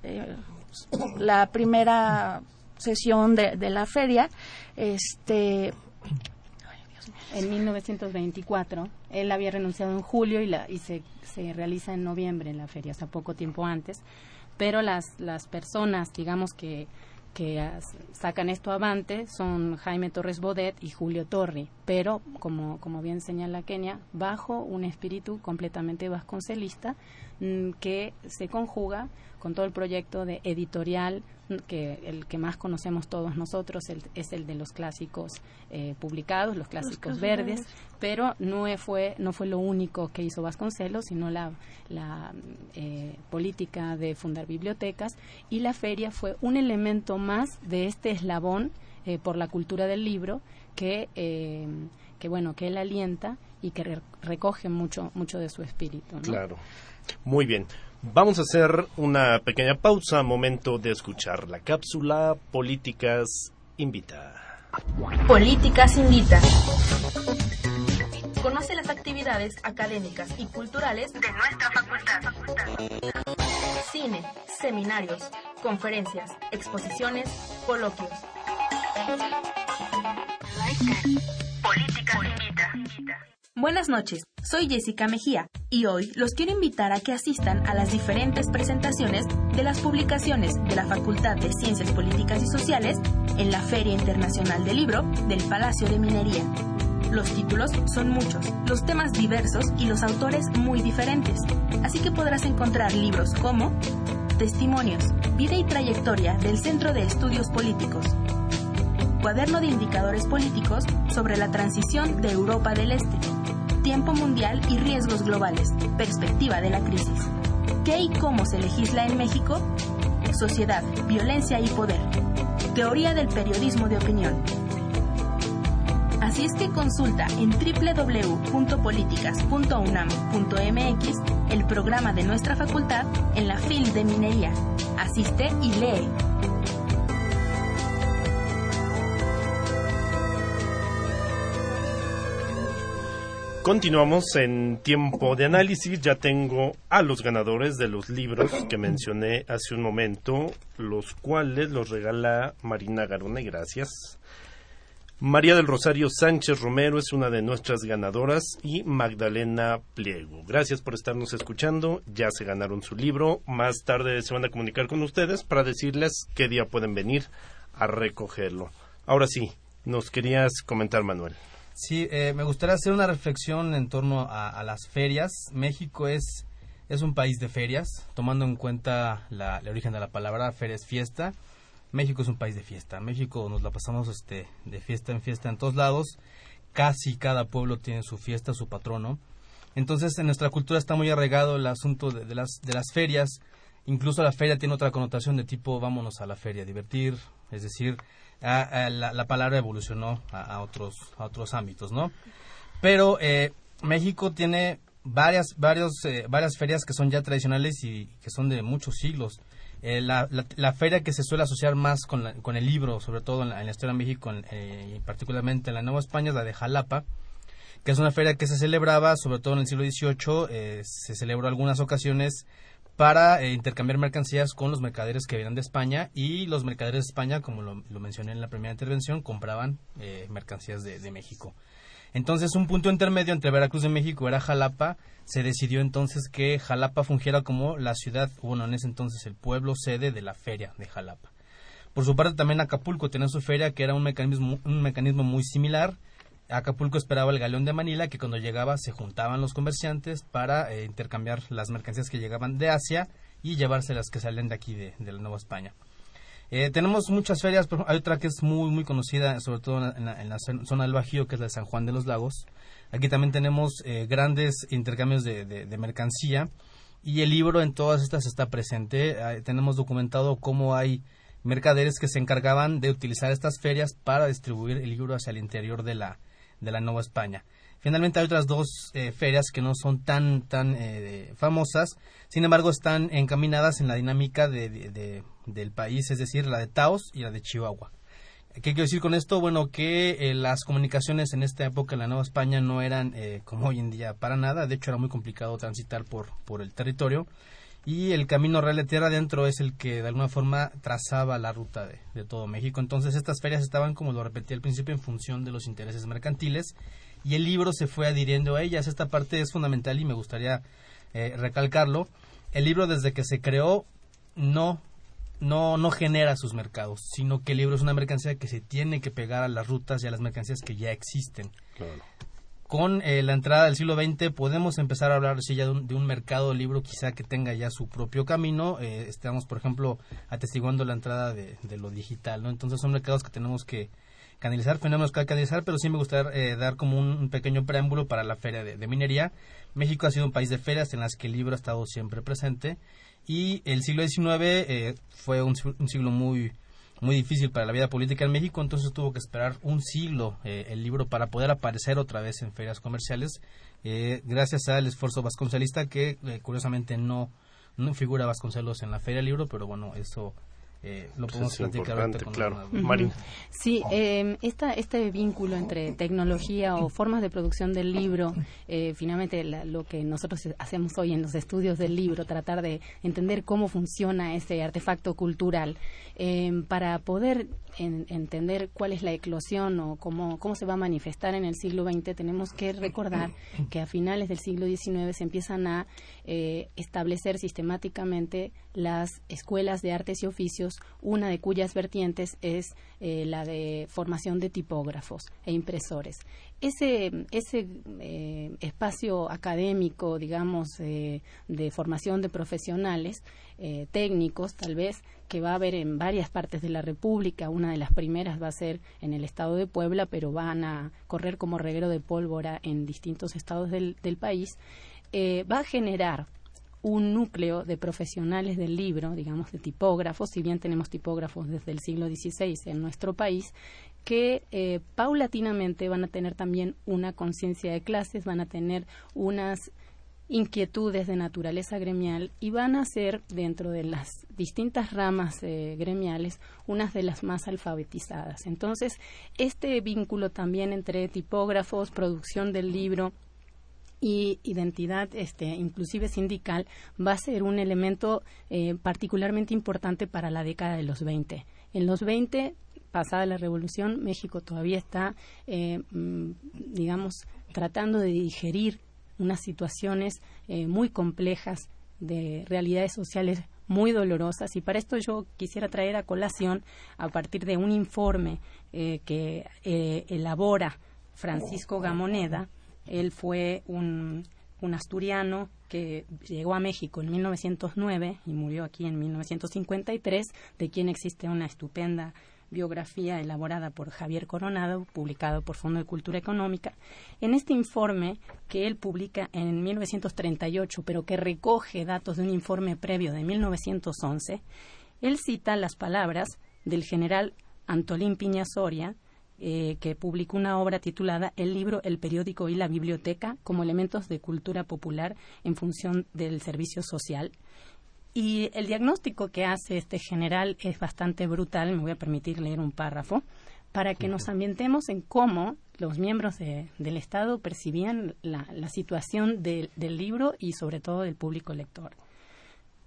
la primera sesión de, de la feria, este en 1924. Él había renunciado en julio y, la, y se, realiza en noviembre en la feria, hasta poco tiempo antes. Pero las, las personas, digamos, que, que sacan esto avante son Jaime Torres Bodet y Julio Torri, pero como, como bien señala Kenia, bajo un espíritu completamente vasconcelista mm, que se conjuga con todo el proyecto de editorial que el que más conocemos todos nosotros es el de los clásicos eh, publicados, los clásicos verdes, pero no fue no fue lo único que hizo Vasconcelos, sino la, la eh, política de fundar bibliotecas y la feria fue un elemento más de este eslabón eh, por la cultura del libro que que bueno que él alienta y que recoge mucho mucho de su espíritu. Claro. Muy bien. Vamos a hacer una pequeña pausa, momento de escuchar la cápsula Políticas Invita. Políticas Invita. Conoce las actividades académicas y culturales de nuestra facultad. Cine, seminarios, conferencias, exposiciones, coloquios. Políticas Invita. Buenas noches, soy Jessica Mejía y hoy los quiero invitar a que asistan a las diferentes presentaciones de las publicaciones de la Facultad de Ciencias Políticas y Sociales en la Feria Internacional del Libro del Palacio de Minería. Los títulos son muchos, los temas diversos y los autores muy diferentes, así que podrás encontrar libros como Testimonios, Vida y Trayectoria del Centro de Estudios Políticos, Cuaderno de Indicadores Políticos sobre la Transición de Europa del Este, Tiempo Mundial y Riesgos Globales, Perspectiva de la Crisis, ¿Qué y cómo se legisla en México? Sociedad, Violencia y Poder, Teoría del Periodismo de Opinión, Así es que consulta en www.políticas.unam.mx el programa de nuestra facultad en la FIL de Minería. Asiste y lee. Continuamos en tiempo de análisis. Ya tengo a los ganadores de los libros que mencioné hace un momento, los cuales los regala Marina Garona y gracias. María del Rosario Sánchez Romero es una de nuestras ganadoras y Magdalena Pliego. Gracias por estarnos escuchando. Ya se ganaron su libro. Más tarde se van a comunicar con ustedes para decirles qué día pueden venir a recogerlo. Ahora sí, nos querías comentar, Manuel. Sí, eh, me gustaría hacer una reflexión en torno a, las ferias. México es, es un país de ferias, tomando en cuenta la, el origen de la palabra, feria es fiesta. México es un país de fiesta. México nos la pasamos este, de fiesta en fiesta en todos lados. Casi cada pueblo tiene su fiesta, su patrono. Entonces, en nuestra cultura está muy arraigado el asunto de, las, de las ferias. Incluso la feria tiene otra connotación de tipo vámonos a la feria, divertir. Es decir, la, palabra evolucionó a, otros, a otros ámbitos, ¿no? Pero eh, México tiene varias, varios, eh, varias ferias que son ya tradicionales y que son de muchos siglos. Eh, la, la, feria que se suele asociar más con, con el libro, sobre todo en la, historia de México, y particularmente en la Nueva España, es la de Jalapa, que es una feria que se celebraba, sobre todo en el siglo XVIII, se celebró algunas ocasiones para eh, intercambiar mercancías con los mercaderes que vienen de España y los mercaderes de España, como lo, mencioné en la primera intervención, compraban eh, mercancías de, México. Entonces, un punto intermedio entre Veracruz y México era Jalapa. Se decidió entonces que Jalapa fungiera como la ciudad, bueno, en ese entonces el pueblo sede de la feria de Jalapa. Por su parte, también Acapulco tenía su feria, que era un mecanismo, un mecanismo muy similar Acapulco esperaba el galeón de Manila, que cuando llegaba se juntaban los comerciantes para eh, intercambiar las mercancías que llegaban de Asia y llevarse las que salen de aquí de, la Nueva España. Eh, tenemos muchas ferias, hay otra que es muy muy conocida, sobre todo en la, zona del Bajío, que es la de San Juan de los Lagos. Aquí también tenemos eh, grandes intercambios de, de, mercancía y el libro en todas estas está presente. tenemos documentado cómo hay mercaderes que se encargaban de utilizar estas ferias para distribuir el libro hacia el interior de la, de la Nueva España. Finalmente hay otras dos eh, ferias que no son tan tan eh, famosas, sin embargo están encaminadas en la dinámica de, del país, es decir, la de Taos y la de Chihuahua. ¿Qué quiero decir con esto? Bueno, que eh, las comunicaciones en esta época en la Nueva España no eran como hoy en día para nada, de hecho era muy complicado transitar por, por el territorio y el camino real de tierra adentro es el que de alguna forma trazaba la ruta de, todo México. Entonces estas ferias estaban, como lo repetí al principio, en función de los intereses mercantiles y el libro se fue adhiriendo a ellas. Esta parte es fundamental y me gustaría eh, recalcarlo. El libro desde que se creó no no, no genera sus mercados, sino que el libro es una mercancía que se tiene que pegar a las rutas y a las mercancías que ya existen con eh, la entrada del siglo XX podemos empezar a hablar ya de un, mercado de libro quizá que tenga ya su propio camino. Eh, estamos, por ejemplo, atestiguando la entrada de, lo digital, ¿no? Entonces son mercados que tenemos que canalizar, fenómenos que hay que canalizar, pero sí me gustaría eh, dar como un, pequeño preámbulo para la feria de, minería. México ha sido un país de ferias en las que el libro ha estado siempre presente y el siglo XIX fue un siglo muy muy difícil para la vida política en México, entonces tuvo que esperar un siglo eh, el libro para poder aparecer otra vez en ferias comerciales, eh, gracias al esfuerzo vasconcelista que eh, curiosamente no, no figura Vasconcelos en la Feria del Libro, pero bueno, eso eh, lo podemos platicar con claro. Sí, eh, este vínculo entre tecnología o formas de producción del libro, eh, finalmente lo que nosotros hacemos hoy en los estudios del libro, tratar de entender cómo funciona ese artefacto cultural, eh, para poder entender cuál es la eclosión o cómo, cómo se va a manifestar en el siglo XX, tenemos que recordar que a finales del siglo XIX se empiezan a establecer sistemáticamente las escuelas de artes y oficios una de cuyas vertientes es eh, la de formación de tipógrafos e impresores. Ese, ese eh, espacio académico, digamos, de formación de profesionales, eh, técnicos, tal vez, que va a haber en varias partes de la República. Una de las primeras va a ser en el estado de Puebla, pero van a correr como reguero de pólvora en distintos estados del, del país. va a generar un núcleo de profesionales del libro, digamos, de tipógrafos, si bien tenemos tipógrafos desde el siglo XVI en nuestro país, que eh, paulatinamente van a tener también una conciencia de clases, van a tener unas inquietudes de naturaleza gremial y van a ser, dentro de las distintas ramas eh, gremiales, unas de las más alfabetizadas. Entonces, este vínculo también entre tipógrafos, producción del libro, y identidad este, inclusive sindical va a ser un elemento eh, particularmente importante para la década de los 20. En los 20, pasada la revolución, México todavía está, eh, mm, digamos, tratando de digerir unas situaciones eh, muy complejas de realidades sociales muy dolorosas. Y para esto yo quisiera traer a colación a partir de un informe que elabora Francisco Gamoneda. Él fue un, asturiano que llegó a México en 1909 y murió aquí en 1953, de quien existe una estupenda biografía elaborada por Javier Coronado, publicado por Fondo de Cultura Económica. En este informe que él publica en 1938, pero que recoge datos de un informe previo de 1911, él cita las palabras del general Antolín Piña Soria, eh, que publicó una obra titulada El libro, el periódico y la biblioteca como elementos de cultura popular en función del servicio social. Y el diagnóstico que hace este general es bastante brutal, me voy a permitir leer un párrafo, para que nos ambientemos en cómo los miembros del Estado percibían la, situación del libro y sobre todo del público lector.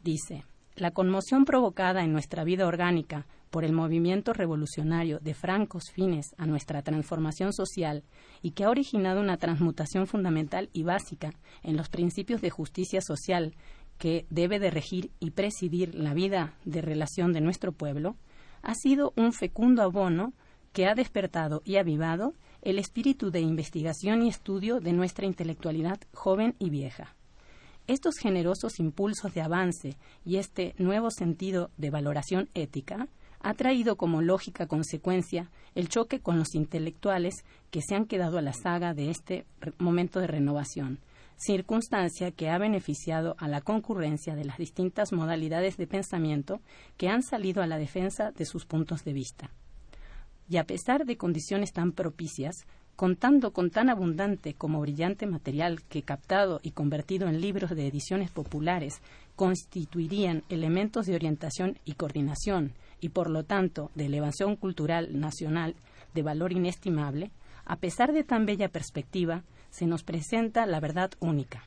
Dice, la conmoción provocada en nuestra vida orgánica por el movimiento revolucionario de francos fines a nuestra transformación social y que ha originado una transmutación fundamental y básica en los principios de justicia social que debe de regir y presidir la vida de relación de nuestro pueblo, ha sido un fecundo abono que ha despertado y avivado el espíritu de investigación y estudio de nuestra intelectualidad joven y vieja. Estos generosos impulsos de avance y este nuevo sentido de valoración ética ha traído como lógica consecuencia el choque con los intelectuales que se han quedado a la saga de este momento de renovación, circunstancia que ha beneficiado a la concurrencia de las distintas modalidades de pensamiento que han salido a la defensa de sus puntos de vista. Y a pesar de condiciones tan propicias, contando con tan abundante como brillante material que captado y convertido en libros de ediciones populares constituirían elementos de orientación y coordinación y por lo tanto de elevación cultural nacional de valor inestimable, a pesar de tan bella perspectiva, se nos presenta la verdad única.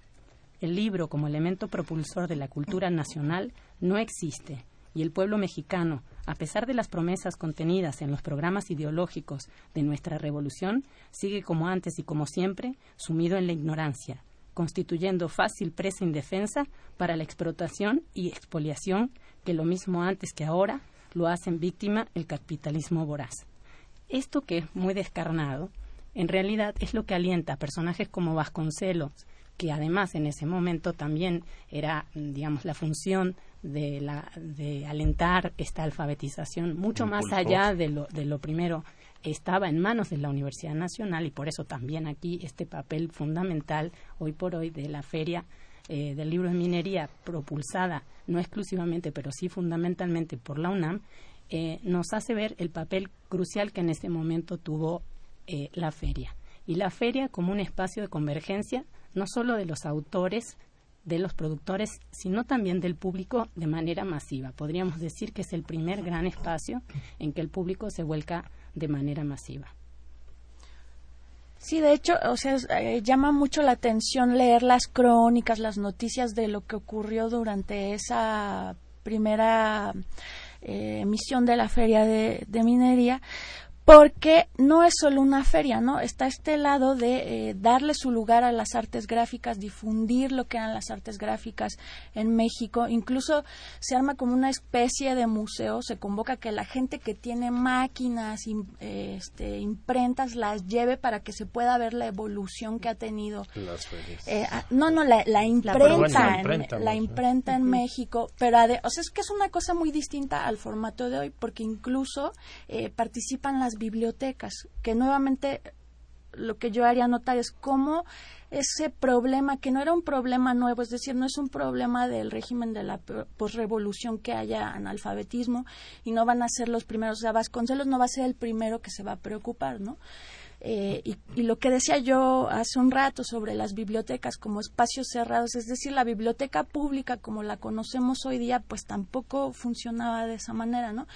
El libro como elemento propulsor de la cultura nacional no existe y el pueblo mexicano, a pesar de las promesas contenidas en los programas ideológicos de nuestra revolución, sigue como antes y como siempre sumido en la ignorancia, constituyendo fácil presa indefensa para la explotación y expoliación que lo mismo antes que ahora lo hacen víctima el capitalismo voraz. Esto que es muy descarnado, en realidad es lo que alienta a personajes como Vasconcelos, que además en ese momento también era, digamos, la función de, la, de alentar esta alfabetización mucho más allá de lo, de lo primero. Estaba en manos de la Universidad Nacional y por eso también aquí este papel fundamental hoy por hoy de la feria eh, del libro de minería propulsada no exclusivamente pero sí fundamentalmente por la UNAM eh, nos hace ver el papel crucial que en ese momento tuvo eh, la feria y la feria como un espacio de convergencia no solo de los autores de los productores, sino también del público de manera masiva. Podríamos decir que es el primer gran espacio en que el público se vuelca de manera masiva. Sí, de hecho, o sea, eh, llama mucho la atención leer las crónicas, las noticias de lo que ocurrió durante esa primera eh, emisión de la feria de minería, porque no es solo una feria, ¿no? Está este lado de eh, darle su lugar a las artes gráficas, difundir lo que eran las artes gráficas en México. Incluso se arma como una especie de museo, se convoca que la gente que tiene máquinas, este, imprentas, las lleve para que se pueda ver la evolución que ha tenido. Las ferias. Eh, no, no, la, imprenta, en, la imprenta en México. Pero, o sea, es que es una cosa muy distinta al formato de hoy, porque incluso eh, participan las bibliotecas, que nuevamente lo que yo haría notar es cómo ese problema, que no era un problema nuevo, es decir, no es un problema del régimen de la posrevolución que haya analfabetismo y no van a ser los primeros, o sea, Vasconcelos no va a ser el primero que se va a preocupar, ¿no? Eh, y, lo que decía yo hace un rato sobre las bibliotecas como espacios cerrados, es decir, la biblioteca pública como la conocemos hoy día, pues tampoco funcionaba de esa manera, ¿no?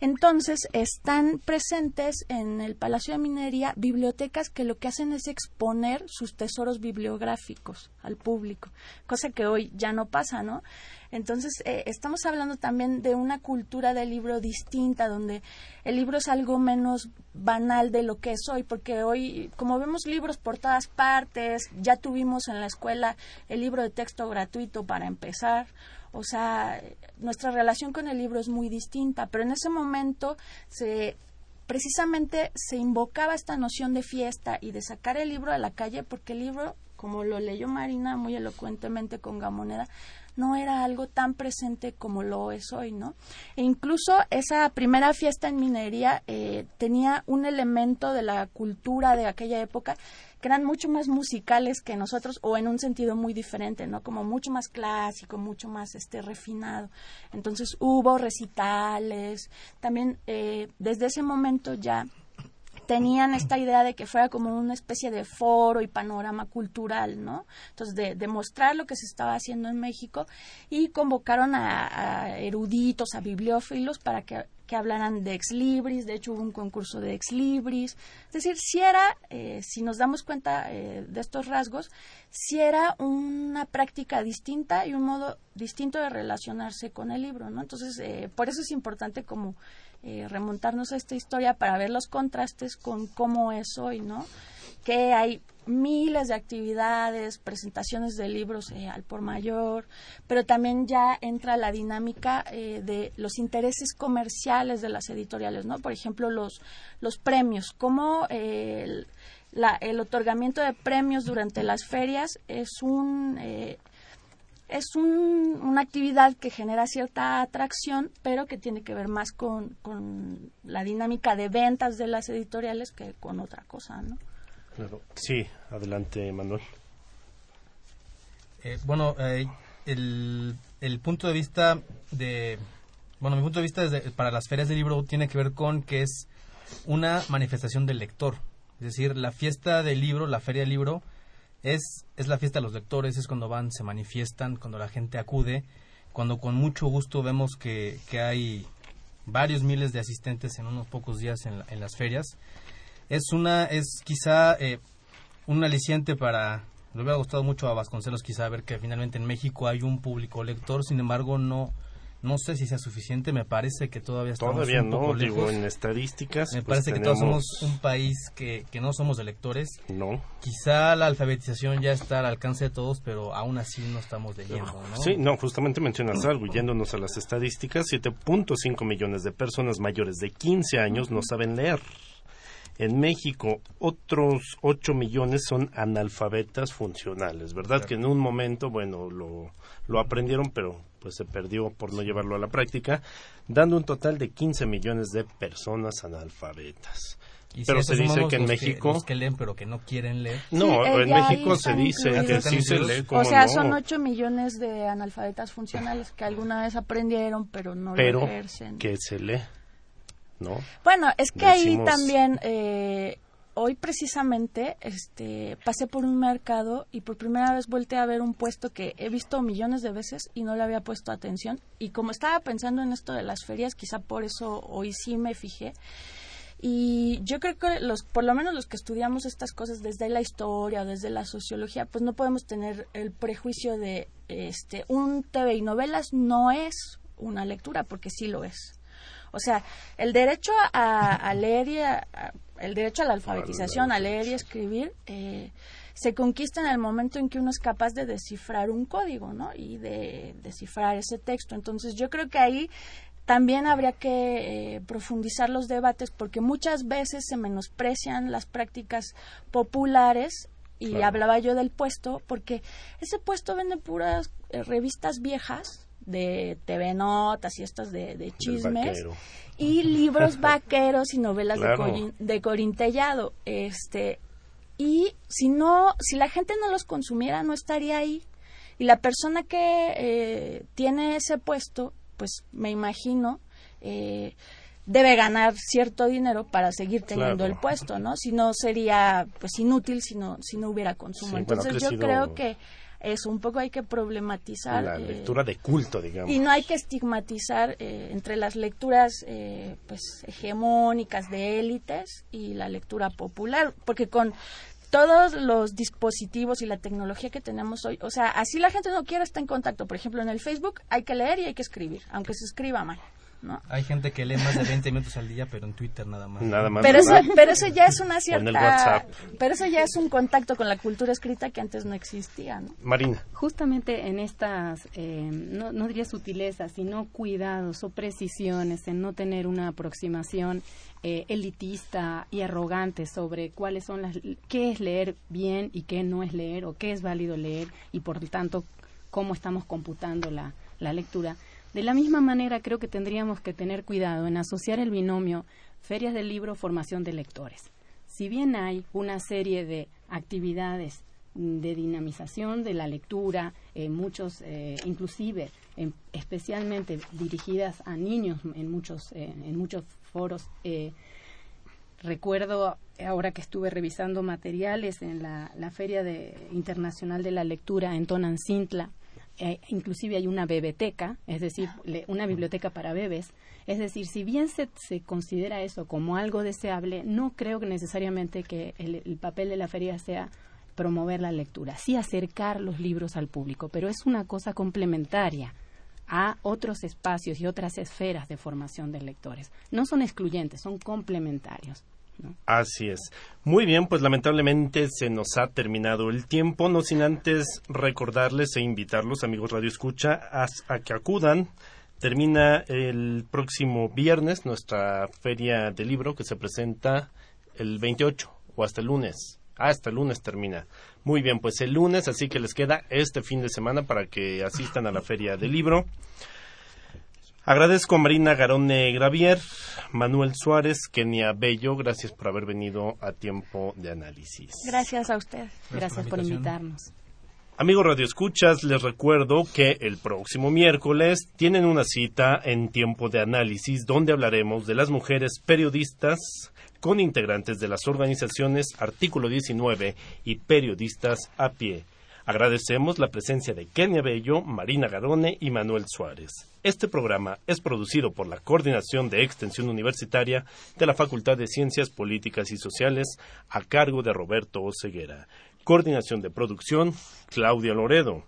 Entonces, están presentes en el Palacio de Minería bibliotecas que lo que hacen es exponer sus tesoros bibliográficos al público, cosa que hoy ya no pasa, ¿no? Entonces, eh, estamos hablando también de una cultura del libro distinta, donde el libro es algo menos banal de lo que es hoy, porque hoy, como vemos libros por todas partes, ya tuvimos en la escuela el libro de texto gratuito para empezar, o sea, nuestra relación con el libro es muy distinta, pero en ese momento se precisamente se invocaba esta noción de fiesta y de sacar el libro a la calle porque el libro, como lo leyó Marina muy elocuentemente con Gamoneda, no era algo tan presente como lo es hoy, ¿no? E incluso esa primera fiesta en minería eh, tenía un elemento de la cultura de aquella época que eran mucho más musicales que nosotros o en un sentido muy diferente, ¿no? Como mucho más clásico, mucho más este refinado. Entonces hubo recitales, también eh, desde ese momento ya tenían esta idea de que fuera como una especie de foro y panorama cultural, ¿no? Entonces, de, mostrar lo que se estaba haciendo en México y convocaron a, eruditos, a bibliófilos para que, que, hablaran de ex libris, de hecho hubo un concurso de ex libris, es decir, si era, eh, si nos damos cuenta eh, de estos rasgos, si era una práctica distinta y un modo distinto de relacionarse con el libro, ¿no? Entonces, eh, por eso es importante como eh, remontarnos a esta historia para ver los contrastes con cómo es hoy, ¿no? Que hay miles de actividades, presentaciones de libros eh, al por mayor, pero también ya entra la dinámica eh, de los intereses comerciales de las editoriales, ¿no? Por ejemplo, los, los premios, como el, el otorgamiento de premios durante las ferias es un es una actividad que genera cierta atracción, pero que tiene que ver más con, la dinámica de ventas de las editoriales que con otra cosa, ¿no? Claro. Sí, adelante, Manuel. Eh, bueno, eh, el, el, punto de vista de... Bueno, mi punto de vista para las ferias de libro tiene que ver con que es una manifestación del lector. Es decir, la fiesta del libro, la feria del libro, es, es la fiesta de los lectores, es cuando van, se manifiestan, cuando la gente acude, cuando con mucho gusto vemos que, que hay varios miles de asistentes en unos pocos días en, en las ferias. Es una, es quizá eh, un aliciente para, le hubiera gustado mucho a Vasconcelos quizá ver que finalmente en México hay un público lector, sin embargo no, no sé si sea suficiente, me parece que todavía estamos todavía un poco no, digo, en estadísticas. Me parece que todos somos un país que, que no somos electores. No. Quizá la alfabetización ya está al alcance de todos, pero aún así no estamos leyendo, ¿no? Sí, no, justamente mencionas algo, yéndonos a las estadísticas, 7.5 millones de personas mayores de 15 años no saben leer. En México, otros 8 millones son analfabetas funcionales, ¿verdad? Que en un momento, bueno, lo, lo aprendieron, pero pues se perdió por no llevarlo a la práctica, dando un total de 15 millones de personas analfabetas. pero se dice que en México... Que, leen pero que no quieren leer. No, en México se dice que sí se lee. O sea, son 8 millones de analfabetas funcionales que alguna vez aprendieron pero no pero ejercen. que se lee, ¿no? Bueno, es que ahí también... Eh, hoy precisamente este, pasé por un mercado y por primera vez volteé a ver un puesto que he visto millones de veces y no le había puesto atención. Y como estaba pensando en esto de las ferias, quizá por eso hoy sí me fijé. Y yo creo que los, por lo menos los que estudiamos estas cosas desde la historia, desde la sociología, pues no podemos tener el prejuicio de este un TV y novelas no es una lectura, porque sí lo es. O sea, el derecho a, leer y el derecho a la alfabetización, a leer y escribir, eh, se conquista en el momento en que uno es capaz de descifrar un código, ¿no? Y de descifrar ese texto. Entonces, yo creo que ahí también habría que eh, profundizar los debates porque muchas veces se menosprecian las prácticas populares y hablaba yo del puesto porque ese puesto vende puras eh, revistas viejas de TV Notas y estas de, chismes y libros vaqueros y novelas de, de corintellado este y si no si la gente no los consumiera no estaría ahí y la persona que eh, tiene ese puesto pues me imagino, eh, debe ganar cierto dinero para seguir teniendo el puesto, ¿no? Si no sería pues inútil si no, si no hubiera consumo. Entonces yo creo que eso un poco hay que problematizar. La eh, lectura de culto, digamos. Y no hay que estigmatizar eh, entre las lecturas pues hegemónicas de élites y la lectura popular, porque con todos los dispositivos y la tecnología que tenemos hoy, o sea, así la gente no quiere estar en contacto. Por ejemplo, en el Facebook hay que leer y hay que escribir, aunque se escriba mal. ¿No? Hay gente que lee más de 20 minutos al día, pero en Twitter nada más. Nada más. Pero eso, pero eso ya es una cierta. Pero eso ya es un contacto con la cultura escrita que antes no existía, ¿no? Marina. Justamente en estas, eh, no, no diría sutilezas, sino cuidados o precisiones en no tener una aproximación eh, elitista y arrogante sobre cuáles son las qué es leer bien y qué no es leer o qué es válido leer y por lo tanto cómo estamos computando la, la lectura. De la misma manera creo que tendríamos que tener cuidado en asociar el binomio ferias del libro formación de lectores. Si bien hay una serie de actividades de dinamización de la lectura, eh, muchos, eh, inclusive, especialmente dirigidas a niños en muchos, en muchos foros. Eh, recuerdo ahora que estuve revisando materiales en la, Feria Internacional de la Lectura en Tonancintla, eh, inclusive hay una bebeteca, es decir, una biblioteca para bebés. Es decir, si bien se, se, considera eso como algo deseable, no creo que necesariamente que el, papel de la feria sea promover la lectura, sí acercar los libros al público, pero es una cosa complementaria a otros espacios y otras esferas de formación de lectores. No son excluyentes, son complementarios. Así es. Muy bien, pues lamentablemente se nos ha terminado el tiempo, no sin antes recordarles e invitarlos, amigos Radio Escucha, a, que acudan. Termina el próximo viernes nuestra feria de libro que se presenta el 28 o hasta el lunes. Hasta el lunes termina. Muy bien, pues el lunes, así que les queda este fin de semana para que asistan a la Feria del Libro. Agradezco a Marina Garone Gravier, Manuel Suárez, Kenia Bello, gracias por haber venido a tiempo de análisis. Gracias a usted, gracias, por, invitarnos. Amigos Radio Escuchas, les recuerdo que el próximo miércoles tienen una cita en tiempo de análisis donde hablaremos de las mujeres periodistas con integrantes de las organizaciones Artículo 19 y periodistas a pie. Agradecemos la presencia de Kenia Bello, Marina Garone y Manuel Suárez. Este programa es producido por la Coordinación de Extensión Universitaria de la Facultad de Ciencias Políticas y Sociales a cargo de Roberto Oceguera. Coordinación de producción, Claudia Loredo.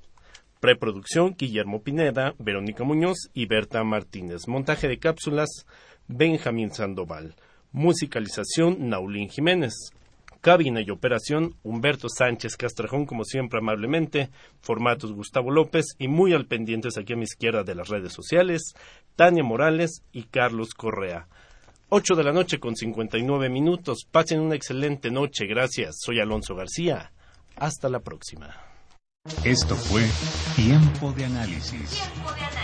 Preproducción, Guillermo Pineda, Verónica Muñoz y Berta Martínez. Montaje de cápsulas, Benjamín Sandoval. Musicalización, Naulín Jiménez. Cabina y operación, Humberto Sánchez Castrajón, como siempre amablemente. Formatos, Gustavo López. Y muy al pendientes aquí a mi izquierda de las redes sociales, Tania Morales y Carlos Correa. Ocho de la noche con 59 minutos. Pasen una excelente noche. Gracias. Soy Alonso García. Hasta la próxima. Esto fue Tiempo de Análisis. Tiempo de Análisis